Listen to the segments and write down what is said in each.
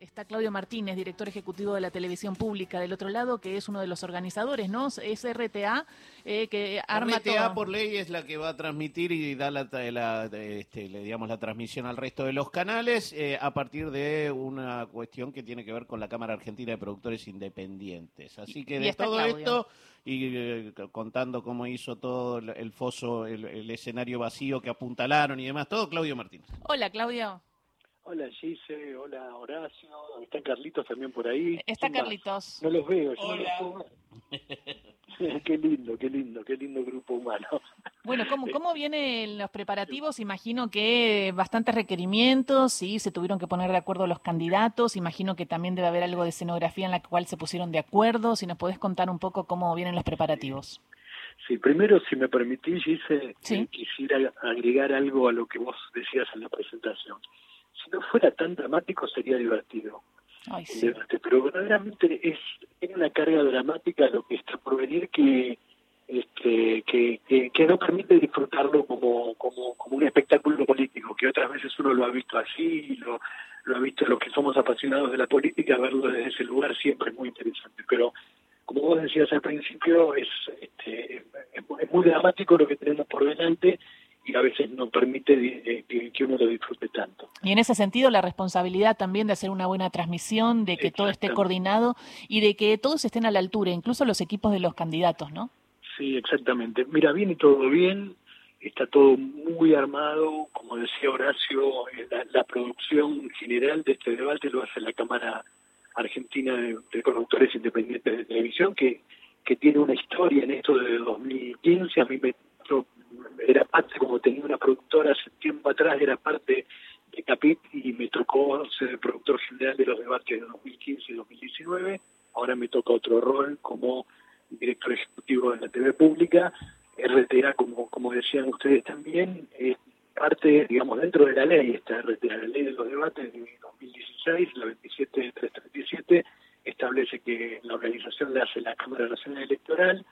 Está Claudio Martínez, director ejecutivo de la televisión pública, del otro lado, que es uno de los organizadores, ¿no? Es RTA, eh, que arma RTA por ley es la que va a transmitir y da la, este, digamos, la transmisión al resto de los canales eh, a partir de una cuestión que tiene que ver con la Cámara Argentina de Productores Independientes. Así que de todo esto y eh, contando cómo hizo todo el foso, el, escenario vacío que apuntalaron y demás, todo Claudio Martínez. Hola, Claudio. Hola Gise, hola Horacio, está Carlitos también por ahí. Está Carlitos. No los veo, yo hola. qué lindo, qué lindo, qué lindo grupo humano. Bueno, ¿cómo, ¿cómo vienen los preparativos? Imagino que bastantes requerimientos, sí, se tuvieron que poner de acuerdo los candidatos, imagino que también debe haber algo de escenografía en la cual se pusieron de acuerdo, si nos podés contar un poco cómo vienen los preparativos. Sí, primero, si me permitís, Gise, eh, quisiera agregar algo a lo que vos decías en la presentación si no fuera tan dramático sería divertido. Pero verdaderamente es, tiene una carga dramática lo que está por venir que este, que, que, no permite disfrutarlo como, como, como un espectáculo político, que otras veces uno lo ha visto así, lo, lo ha visto los que somos apasionados de la política, verlo desde ese lugar siempre es muy interesante. Pero como vos decías al principio, es, este, es muy dramático lo que tenemos por delante y a veces no permite eh, que, uno lo disfrute tanto. Y en ese sentido, la responsabilidad también de hacer una buena transmisión, de que todo esté coordinado y de que todos estén a la altura, incluso los equipos de los candidatos, ¿no? Sí, exactamente. Mira, viene todo bien, está todo muy armado, como decía Horacio, eh, la, producción general de este debate lo hace la Cámara Argentina de, de Conductores Independientes de Televisión, que, que tiene una historia en esto de 2015, a mí me era parte, como tenía una productora hace tiempo atrás, era parte de Capit y me tocó ser el productor general de los debates de 2015 y 2019. Ahora me toca otro rol como director ejecutivo de la TV pública. RTA, como, como decían ustedes también, es parte, digamos, dentro de la ley, esta RTA, la ley de los debates de 2016, la 27337, establece que la organización la hace la Cámara Nacional Electoral,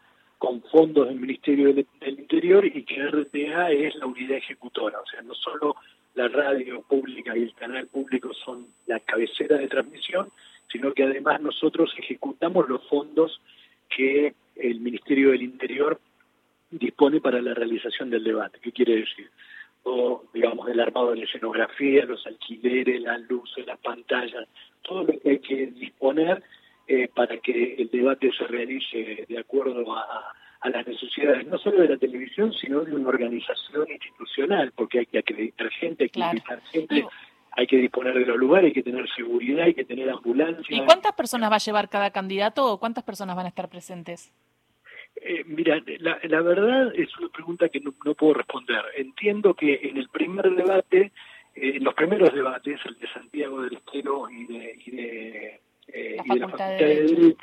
con fondos del Ministerio del, Interior y que RTA es la unidad ejecutora, o sea, no solo la radio pública y el canal público son la cabecera de transmisión, sino que además nosotros ejecutamos los fondos que el Ministerio del Interior dispone para la realización del debate. ¿Qué quiere decir? O, digamos, el armado de la escenografía, los alquileres, las luces, las pantallas, todo lo que hay que disponer eh, para que el debate se realice de acuerdo a, las necesidades no solo de la televisión, sino de una organización institucional, porque hay que acreditar gente, hay que invitar gente. hay que disponer de los lugares, hay que tener seguridad, hay que tener ambulancia. ¿Y cuántas personas va a llevar cada candidato o cuántas personas van a estar presentes? Eh, mira, la, verdad es una pregunta que no, puedo responder. Entiendo que en el primer debate, eh, en los primeros debates, el de Santiago del Estero y de eh, y de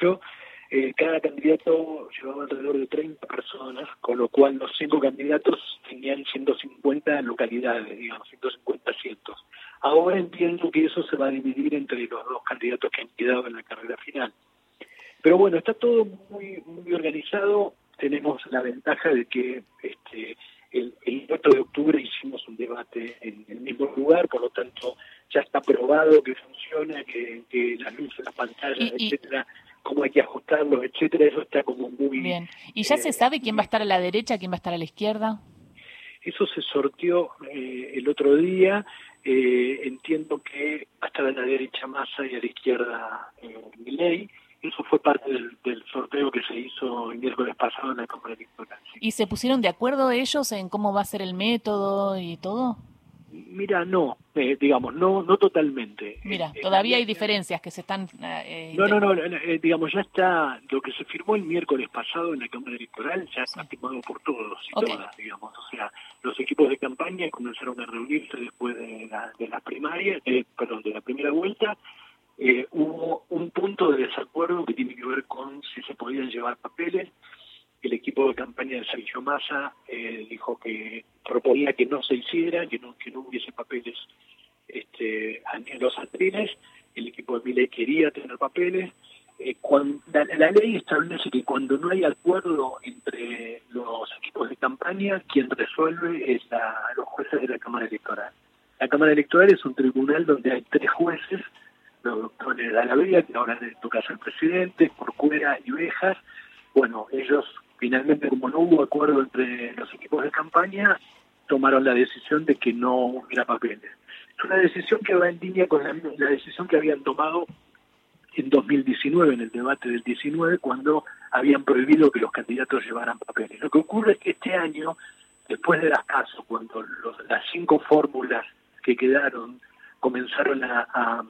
eh, cada candidato llevaba alrededor de 30 personas, con lo cual los cinco candidatos tenían 150 localidades, digamos, 150 asientos. Ahora entiendo que eso se va a dividir entre los dos candidatos que han quedado en la carrera final. Pero bueno, está todo muy, muy organizado. Tenemos la ventaja de que este, el, el 8 de octubre hicimos un debate en el mismo lugar, por lo tanto ya está probado que funciona, que, que las luces, las pantallas, etcétera, cómo hay que ajustarlos, etcétera, eso está como muy bien. ¿Y ya se eh, sabe quién va a estar a la derecha, quién va a estar a la izquierda? Eso se sortió eh, el otro día. Eh, entiendo que va a estar a la derecha Massa y a la izquierda eh, Eso fue parte del, del, sorteo que se hizo el miércoles pasado en la Cámara Electoral. ¿Y se pusieron de acuerdo ellos en cómo va a ser el método y todo? Mira, no, eh, digamos, no no totalmente. Mira, eh, todavía hay diferencias que se están... Eh, no, no, no, digamos, ya está, lo que se firmó el miércoles pasado en la Cámara Electoral ya está firmado por todos y todas, digamos. O sea, los equipos de campaña comenzaron a reunirse después de la, de la primaria, perdón, de la primera vuelta. hubo un punto de desacuerdo que tiene que ver con si se podían llevar papeles el equipo de campaña de Sergio Massa eh, dijo que proponía que no se hiciera, que no, que no hubiese papeles este, en los atriles, el equipo de Miley quería tener papeles. Eh, cuando, la, ley establece que cuando no hay acuerdo entre los equipos de campaña, quien resuelve es la, los jueces de la Cámara Electoral. La Cámara Electoral es un tribunal donde hay tres jueces, los de la Vía, que ahora es tu casa el presidente, Corcuera y Bejas. Bueno, ellos finalmente, como no hubo acuerdo entre los equipos de campaña, tomaron la decisión de que no hubiera papeles. Es una decisión que va en línea con la, decisión que habían tomado en 2019, en el debate del 19, cuando habían prohibido que los candidatos llevaran papeles. Lo que ocurre es que este año, después de las casos, cuando las cinco fórmulas que quedaron comenzaron a,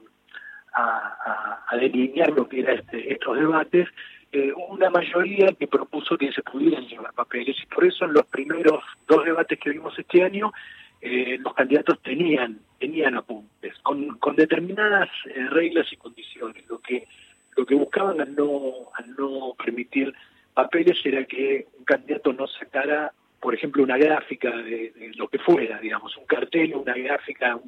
delinear lo que eran este, estos debates, eh, una mayoría que propuso que se pudieran llevar papeles. Y por eso en los primeros dos debates que vimos este año eh, los candidatos tenían tenían apuntes con, con determinadas eh, reglas y condiciones. Lo que lo que buscaban al no al no permitir papeles era que un candidato no sacara por ejemplo una gráfica de, lo que fuera digamos un cartel una gráfica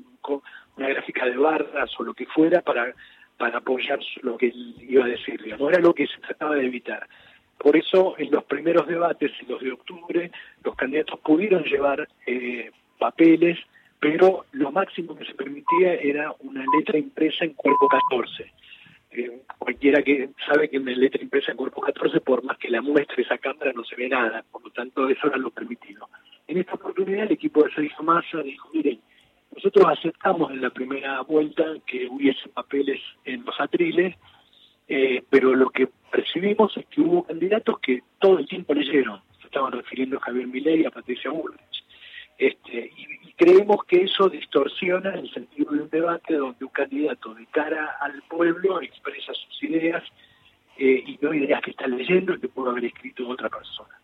una gráfica de barras o lo que fuera para para apoyar lo que él iba a decir digamos era lo que se trataba de evitar por eso en los primeros debates en los de octubre los candidatos pudieron llevar eh, papeles, pero lo máximo que se permitía era una letra impresa en cuerpo 14. Eh, cualquiera que sabe que una letra impresa en cuerpo 14, por más que la muestre esa cámara, no se ve nada, por lo tanto eso era lo permitido. En esta oportunidad el equipo de Sergio Massa dijo, miren, nosotros aceptamos en la primera vuelta que hubiese papeles en los atriles, eh, pero lo que percibimos es que hubo candidatos que todo el tiempo leyeron. Se estaban refiriendo a Javier Milei y a Patricia Bullrich. Este, y, creemos que eso distorsiona el sentido de un debate donde un candidato de cara al pueblo expresa sus ideas eh, y no ideas que está leyendo y que pudo haber escrito otra persona.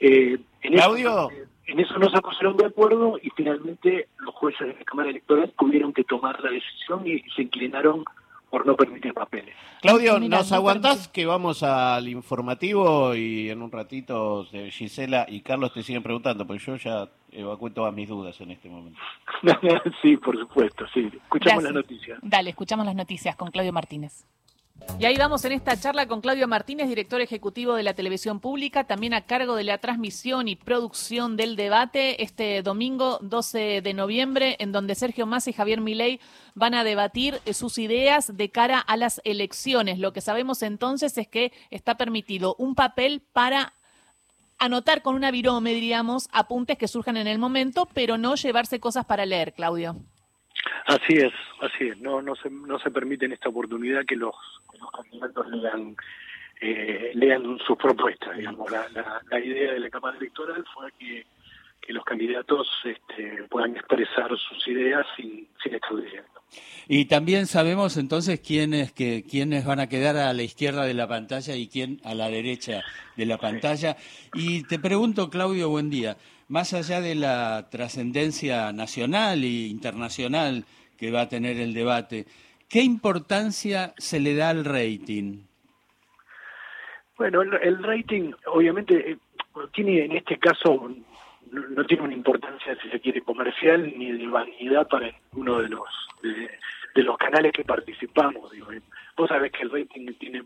Eh, en, Eso, en eso no se pusieron de acuerdo y finalmente los jueces de la Cámara Electoral tuvieron que tomar la decisión y se inclinaron por no permitir papeles. Claudio, ¿nos aguantás que vamos al informativo y en un ratito eh, Gisela y Carlos te siguen preguntando? Porque yo ya evacué todas mis dudas en este momento. sí, por supuesto, sí. Escuchamos las noticias. Dale, escuchamos las noticias con Claudio Martínez. Y ahí vamos en esta charla con Claudio Martínez, director ejecutivo de la televisión pública, también a cargo de la transmisión y producción del debate este domingo 12 de noviembre, en donde Sergio Massa y Javier Milei van a debatir sus ideas de cara a las elecciones. Lo que sabemos entonces es que está permitido un papel para anotar con una virome, diríamos, apuntes que surjan en el momento, pero no llevarse cosas para leer, Claudio. Así es, así es. No, no se, no se permite en esta oportunidad que los, los candidatos lean, eh, lean sus propuestas. Digamos, la, la, idea de la Cámara Electoral fue que, que los candidatos este, puedan expresar sus ideas sin, sin estar leyendo. Y también sabemos entonces quiénes que quiénes van a quedar a la izquierda de la pantalla y quién a la derecha de la pantalla. Y te pregunto, Claudio, buen día más allá de la trascendencia nacional e internacional que va a tener el debate, ¿qué importancia se le da al rating? Bueno, el, rating obviamente eh, tiene en este caso no, tiene una importancia si se quiere comercial ni de vanidad para uno de los de, los canales que participamos. Digo. Vos sabés que el rating tiene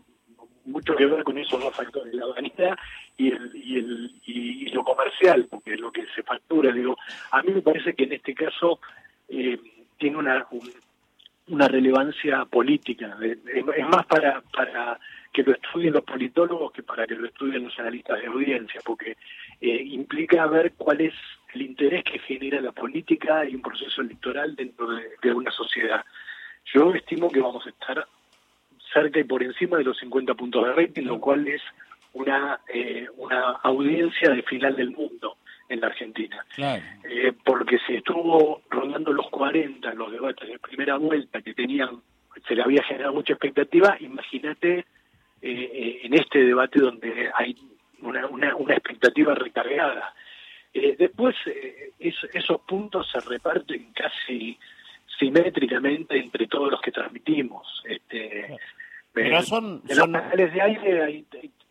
mucho que ver con esos dos factores, la vanidad y, el, y, el, y, lo comercial, porque es lo que se factura. Digo, a mí me parece que en este caso eh, tiene una, una relevancia política. Es más para, para que lo estudien los politólogos que para que lo estudien los analistas de audiencia, porque eh, implica ver cuál es el interés que genera la política y un proceso electoral dentro de una sociedad. Yo estimo que vamos a estar cerca y por encima de los 50 puntos de rating, lo cual es una, eh, una audiencia de final del mundo en la Argentina. Eh, porque si estuvo rondando los 40 en los debates de primera vuelta que tenían, se le había generado mucha expectativa, imagínate eh, en este debate donde hay una, una, una expectativa recargada. después esos puntos se reparten casi simétricamente entre todos los que transmitimos. Este, Pero son, de los canales de aire hay,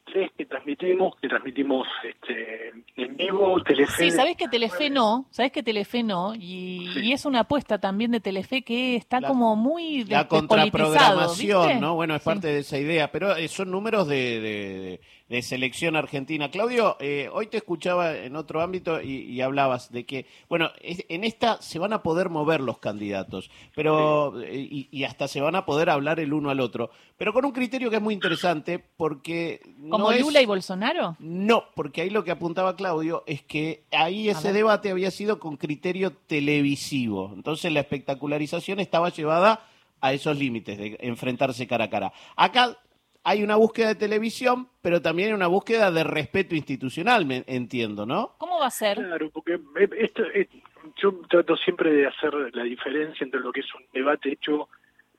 tres que transmitimos, que transmitimos este, en vivo, Telefe. Sí, sabés que Telefe no, sabés que Telefe no, y, Sí. y es una apuesta también de Telefe que está La- como muy de- La contraprogramación, ¿viste? ¿no? Bueno, es Sí. parte de esa idea, pero eh, son números de, de- de- de selección argentina. Claudio, eh, hoy te escuchaba en otro ámbito y, y hablabas de que, bueno, es- en esta se van a poder mover los candidatos, pero eh, y, y hasta se van a poder hablar el uno al otro, pero con un criterio que es muy interesante porque Como no es- Lula y Bolsonaro. no, porque ahí lo que apuntaba Claudio es que ahí ese debate había sido con criterio televisivo. Entonces la espectacularización estaba llevada a esos límites de enfrentarse cara a cara. Acá hay una búsqueda de televisión, pero también hay una búsqueda de respeto institucional, me entiendo, ¿no? ¿Cómo va a ser? Claro, porque esto, eh, yo trato siempre de hacer la diferencia entre lo que es un debate hecho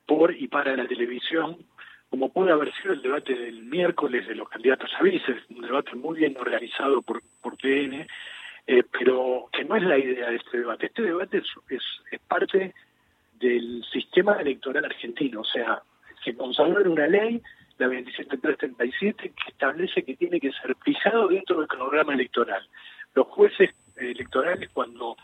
por y para la televisión, como puede haber sido el debate del miércoles de los candidatos a vices, un debate muy bien organizado por, por TN, eh, pero que no es la idea de este debate. Este debate es, es, es parte del sistema electoral argentino, o sea, se consagró en una ley, la 27337, que establece que tiene que ser fijado dentro del cronograma electoral. Los jueces electorales cuando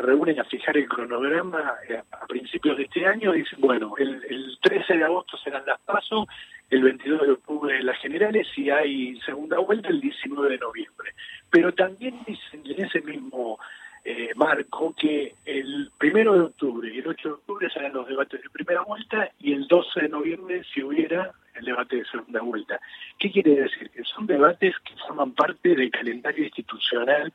reúnen a fijar el cronograma eh, a principios de este año dicen, bueno, el, el 13 de agosto serán las pasos, el 22 de octubre las generales y hay segunda vuelta el 19 de noviembre. Pero también dicen en ese mismo eh, marco que el primero de octubre y el 8 de octubre serán los debates de primera vuelta y el 12 de noviembre, si hubiera, el debate de segunda vuelta. ¿Qué quiere decir? Que son debates que forman parte del calendario institucional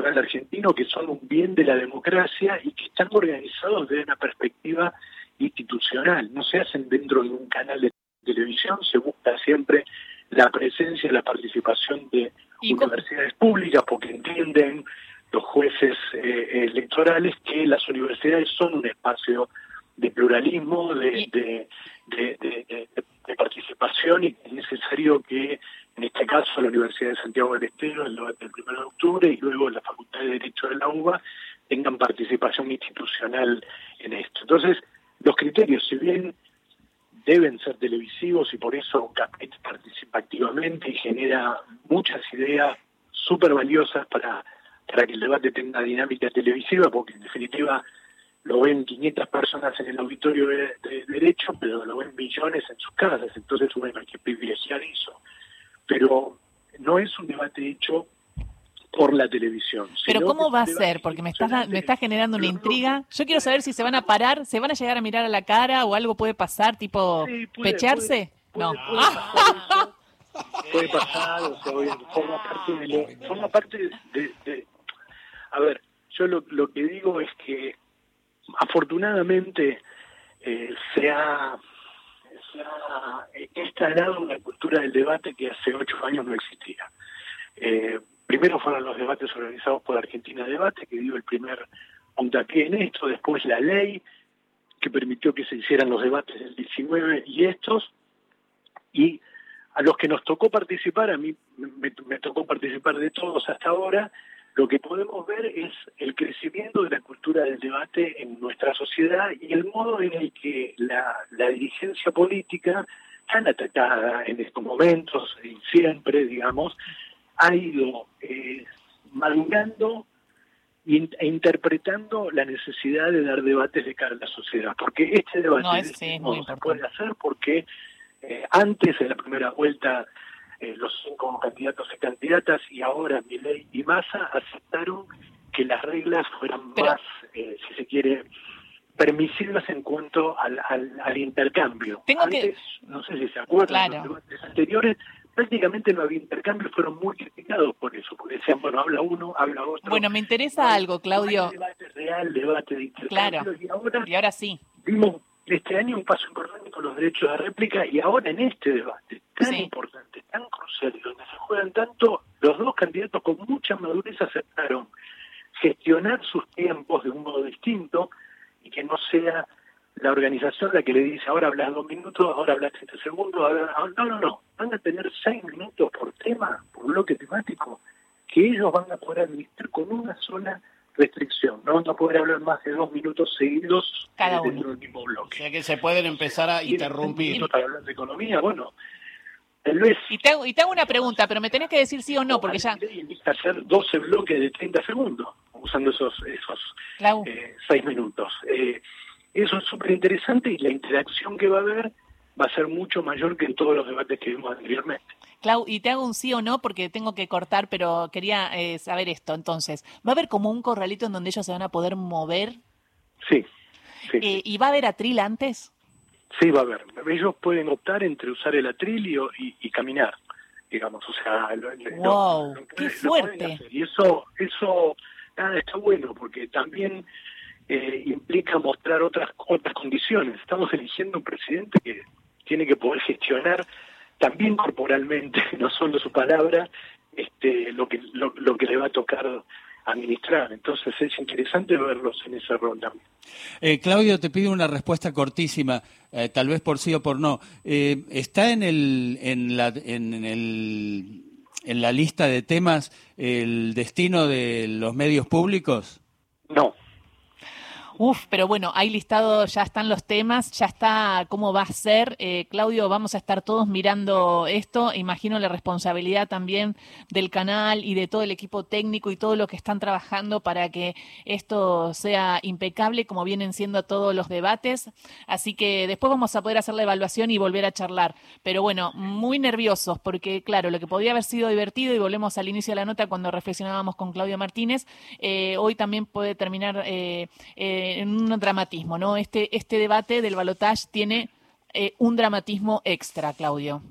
electoral argentino, que son un bien de la democracia y que están organizados desde una perspectiva institucional. No se hacen dentro de un canal de televisión, se busca siempre la presencia, la participación de ¿Y cómo- universidades públicas, porque entienden los jueces eh, electorales que las universidades son un espacio de pluralismo, de, de, participación y es necesario que, en este caso, la Universidad de Santiago del Estero, el debate del 1 de octubre y luego la Facultad de Derecho de la UBA tengan participación institucional en esto. Entonces, los criterios, si bien deben ser televisivos y por eso Capet participa activamente y genera muchas ideas súper valiosas para, para que el debate tenga dinámica televisiva, porque en definitiva lo ven 500 personas en el auditorio de, de derecho, pero lo ven millones en sus casas, entonces bueno, hay que privilegiar eso. Pero no es un debate hecho por la televisión. Pero ¿cómo va a ser? Porque me estás, me estás generando una intriga. Yo quiero saber si se van a parar, se van a llegar a mirar a la cara o algo puede pasar, tipo Sí, puede- pecharse. puede- no. puede- pasar eso. Puede pasar, o sea, forma parte de lo- forma parte de, de- a ver, yo lo, lo que digo es que afortunadamente eh, se ha se ha instalado una cultura del debate que hace ocho años no existía. Eh, primero fueron los debates organizados por Argentina Debate, que dio el primer puntapié en esto, después la ley que permitió que se hicieran los debates del 19 y estos, y a los que nos tocó participar, a mí me tocó participar de todos hasta ahora, lo que podemos ver es el crecimiento de la cultura del debate en nuestra sociedad y el modo en el que la, la dirigencia política, tan atacada en estos momentos y siempre, digamos, ha ido eh, madurando in- e interpretando la necesidad de dar debates de cara a la sociedad. Porque este debate No, es- este sí, se puede hacer porque eh, antes de la primera vuelta eh, los cinco candidatos y candidatas y ahora Milei y Massa aceptaron que las reglas fueran Pero- más, eh, si se quiere, permisivas en cuanto al, al, al intercambio. Tengo que- Antes, no sé si se acuerdan, Claro. los debates anteriores prácticamente no había intercambio, fueron muy criticados por eso, porque decían, bueno, habla uno, habla otro. Bueno, me interesa No algo, no Claudio. debate real, debate de intercambio, Claro. y ahora Y ahora sí. dimos este año un paso importante con los derechos de réplica y ahora en este debate tan Sí. importante, tan crucial, y donde se juegan tanto, los dos candidatos con mucha madurez aceptaron gestionar sus tiempos de un modo distinto y que no sea la organización la que le dice ahora hablas dos minutos, ahora hablas siete segundos, ahora no, no, no, van a tener seis minutos por tema, por bloque temático, que ellos van a poder administrar con una sola restricción, no van a poder hablar más de dos minutos seguidos Cada uno. dentro del mismo O bloque. sea que se pueden empezar a interrumpir. para hablar de economía, bueno, Y te, hago, y te hago una pregunta, pero me tenés que decir sí o no, porque ya... hacer 12 bloques de 30 segundos, usando esos esos eh, 6 minutos. Eh, eso es súper interesante y la interacción que va a haber va a ser mucho mayor que en todos los debates que vimos anteriormente. Clau, y te hago un sí o no porque tengo que cortar, pero quería eh, saber esto. Entonces, ¿va a haber como un corralito en donde ellos se van a poder mover? Sí. Eh, ¿Y va a haber atril antes? Sí, va a haber. Ellos pueden optar entre usar el atril y, caminar, digamos. O sea, wow, qué fuerte. Y eso, eso, nada, está bueno porque también eh, implica mostrar otras otras condiciones. Estamos eligiendo un presidente que tiene que poder gestionar también corporalmente, no solo su palabra, este, lo que lo, lo que le va a tocar administrar. Entonces es interesante verlos en ese rol también. Eh, Claudio, te pido una respuesta cortísima, eh, tal vez por sí o por no. Eh, ¿Está en, el, en, la, en, el, en la lista de temas el destino de los medios públicos? No, Uf, pero bueno, hay listado, ya están los temas, ya está cómo va a ser. Eh, Claudio, vamos a estar todos mirando esto. Imagino la responsabilidad también del canal y de todo el equipo técnico y todo lo que están trabajando para que esto sea impecable, como vienen siendo todos los debates. Así que después vamos a poder hacer la evaluación y volver a charlar. Pero bueno, muy nerviosos, porque claro, lo que podría haber sido divertido, y volvemos al inicio de la nota cuando reflexionábamos con Claudio Martínez, eh, hoy también puede terminar. Eh, en un dramatismo, ¿no? Este, este debate del balotaje tiene eh, un dramatismo extra, Claudio.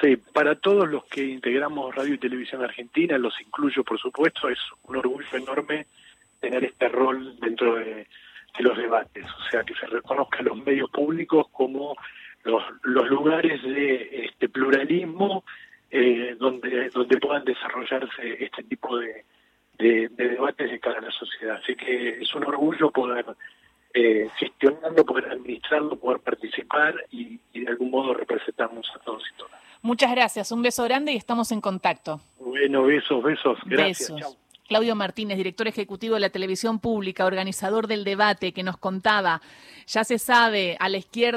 Sí, para todos los que integramos Radio y Televisión Argentina, los incluyo por supuesto, es un orgullo enorme tener este rol dentro de, los debates, o sea, que se reconozcan los medios públicos como los, lugares de este pluralismo eh, donde, donde puedan desarrollarse este tipo de, de, debates de cara a la sociedad. Así que es un orgullo poder eh, gestionarlo, poder administrarlo, poder participar y, de algún modo representarnos a todos y todas. Muchas gracias, un beso grande y estamos en contacto. Bueno, besos, besos. Gracias. Claudio Martínez, director ejecutivo de la televisión pública, organizador del debate, que nos contaba, ya se sabe, a la izquierda.